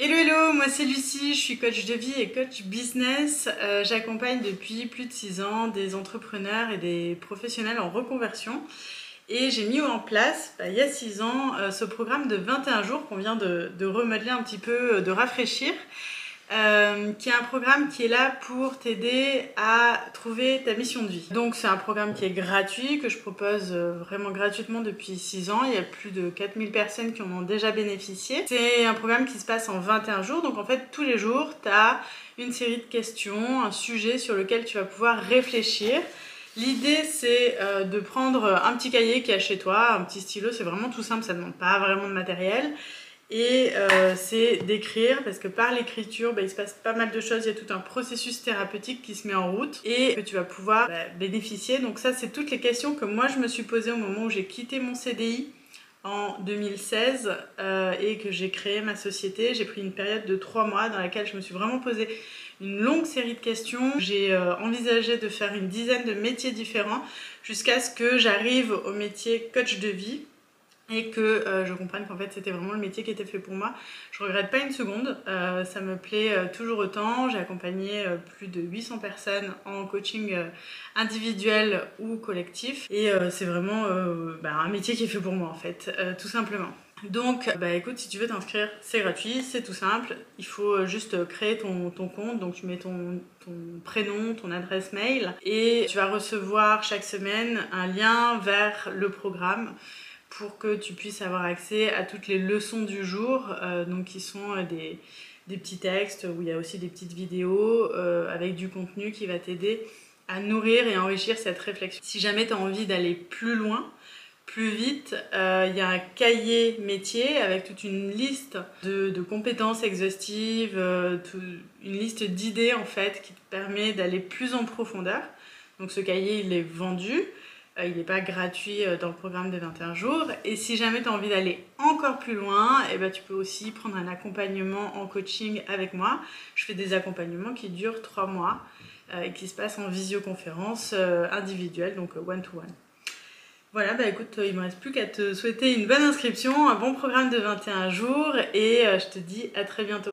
Hello hello, moi c'est Lucie, je suis coach de vie et coach business. Euh, j'accompagne depuis plus de 6 ans des entrepreneurs et des professionnels en reconversion. Et j'ai mis en place, bah, il y a 6 ans, euh, ce programme de 21 jours qu'on vient de, de remodeler un petit peu, de rafraîchir. Euh, qui est un programme qui est là pour t'aider à trouver ta mission de vie. Donc c'est un programme qui est gratuit, que je propose euh, vraiment gratuitement depuis 6 ans. Il y a plus de 4000 personnes qui en ont déjà bénéficié. C'est un programme qui se passe en 21 jours, donc en fait tous les jours tu as une série de questions, un sujet sur lequel tu vas pouvoir réfléchir. L'idée c'est euh, de prendre un petit cahier qui est chez toi, un petit stylo, c'est vraiment tout simple, ça ne demande pas vraiment de matériel et euh, c'est d'écrire parce que par l'écriture bah, il se passe pas mal de choses, il y a tout un processus thérapeutique qui se met en route et que tu vas pouvoir bah, bénéficier. Donc ça c'est toutes les questions que moi je me suis posées au moment où j'ai quitté mon CDI en 2016 euh, et que j'ai créé ma société. J'ai pris une période de trois mois dans laquelle je me suis vraiment posé une longue série de questions. J'ai euh, envisagé de faire une dizaine de métiers différents jusqu'à ce que j'arrive au métier coach de vie et que euh, je comprenne qu'en fait c'était vraiment le métier qui était fait pour moi. Je regrette pas une seconde, euh, ça me plaît euh, toujours autant. J'ai accompagné plus de 800 personnes en coaching individuel ou collectif et c'est vraiment bah, un métier qui est fait pour moi en fait, tout simplement. Donc, bah écoute, si tu veux t'inscrire, c'est gratuit, c'est tout simple. Il faut juste créer ton, compte, donc tu mets ton, prénom, ton adresse mail, et tu vas recevoir chaque semaine un lien vers le programme pour que tu puisses avoir accès à toutes les leçons du jour, euh, donc qui sont euh, des, des, petits textes où il y a aussi des petites vidéos euh, avec du contenu qui va t'aider à nourrir et enrichir cette réflexion. Si jamais tu as envie d'aller plus loin, plus vite, il y a un cahier métier avec toute une liste de, de compétences exhaustives, une liste d'idées en fait qui te permet d'aller plus en profondeur. Donc ce cahier il est vendu. Euh, il n'est pas gratuit euh, dans le programme des 21 jours. Et si jamais tu as envie d'aller encore plus loin, eh ben, tu peux aussi prendre un accompagnement en coaching avec moi. Je fais des accompagnements qui durent 3 mois euh, et qui se passent en visioconférence individuelle, donc one-to-one. Voilà, bah écoute, il ne me reste plus qu'à te souhaiter une bonne inscription, un bon programme de 21 jours et je te dis à très bientôt.